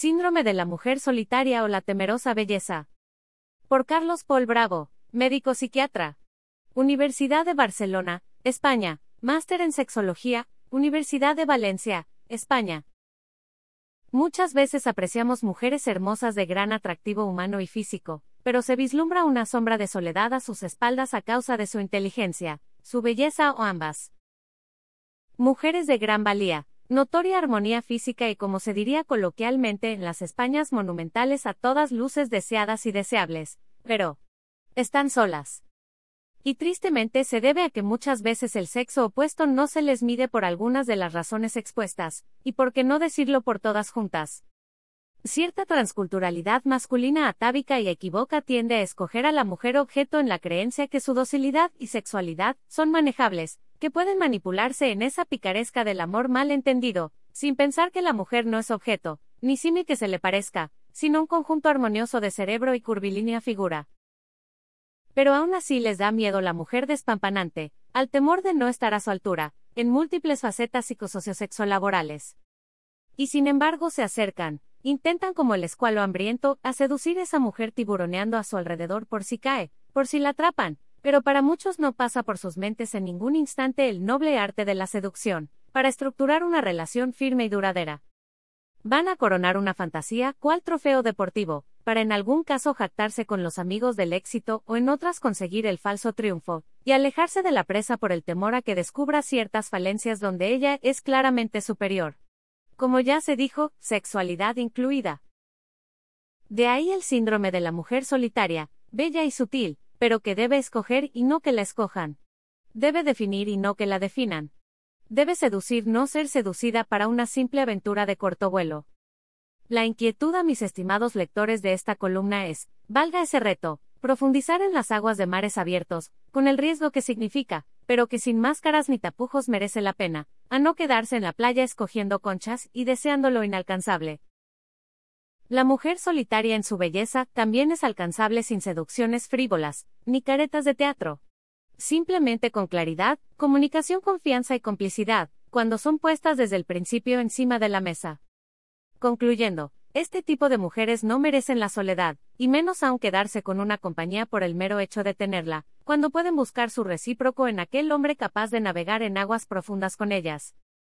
Síndrome de la mujer solitaria o la temerosa belleza. Por Carlos Paul Bravo, médico psiquiatra. Universidad de Barcelona, España. Máster en sexología, Universidad de Valencia, España. Muchas veces apreciamos mujeres hermosas de gran atractivo humano y físico, pero se vislumbra una sombra de soledad a sus espaldas a causa de su inteligencia, su belleza o ambas. Mujeres de gran valía, Notoria armonía física y como se diría coloquialmente en las Españas monumentales a todas luces deseadas y deseables, pero están solas. Y tristemente se debe a que muchas veces el sexo opuesto no se les mide por algunas de las razones expuestas, y por qué no decirlo por todas juntas. Cierta transculturalidad masculina atávica y equivoca tiende a escoger a la mujer objeto en la creencia que su docilidad y sexualidad son manejables, que pueden manipularse en esa picaresca del amor mal entendido, sin pensar que la mujer no es objeto, ni simi que se le parezca, sino un conjunto armonioso de cerebro y curvilínea figura. Pero aún así les da miedo la mujer despampanante, al temor de no estar a su altura, en múltiples facetas psicosociosexolaborales. Y sin embargo se acercan, intentan como el escualo hambriento, a seducir esa mujer tiburoneando a su alrededor por si cae, por si la atrapan, pero para muchos no pasa por sus mentes en ningún instante el noble arte de la seducción, para estructurar una relación firme y duradera. Van a coronar una fantasía, cual trofeo deportivo, para en algún caso jactarse con los amigos del éxito o en otras conseguir el falso triunfo, y alejarse de la presa por el temor a que descubra ciertas falencias donde ella es claramente superior. Como ya se dijo, sexualidad incluida. De ahí el síndrome de la mujer solitaria, bella y sutil, pero que debe escoger y no que la escojan. Debe definir y no que la definan. Debe seducir, no ser seducida para una simple aventura de corto vuelo. La inquietud a mis estimados lectores de esta columna es, valga ese reto, profundizar en las aguas de mares abiertos, con el riesgo que significa, pero que sin máscaras ni tapujos merece la pena, a no quedarse en la playa escogiendo conchas y deseando lo inalcanzable. La mujer solitaria en su belleza también es alcanzable sin seducciones frívolas, ni caretas de teatro. Simplemente con claridad, comunicación, confianza y complicidad, cuando son puestas desde el principio encima de la mesa. Concluyendo, este tipo de mujeres no merecen la soledad, y menos aún quedarse con una compañía por el mero hecho de tenerla, cuando pueden buscar su recíproco en aquel hombre capaz de navegar en aguas profundas con ellas.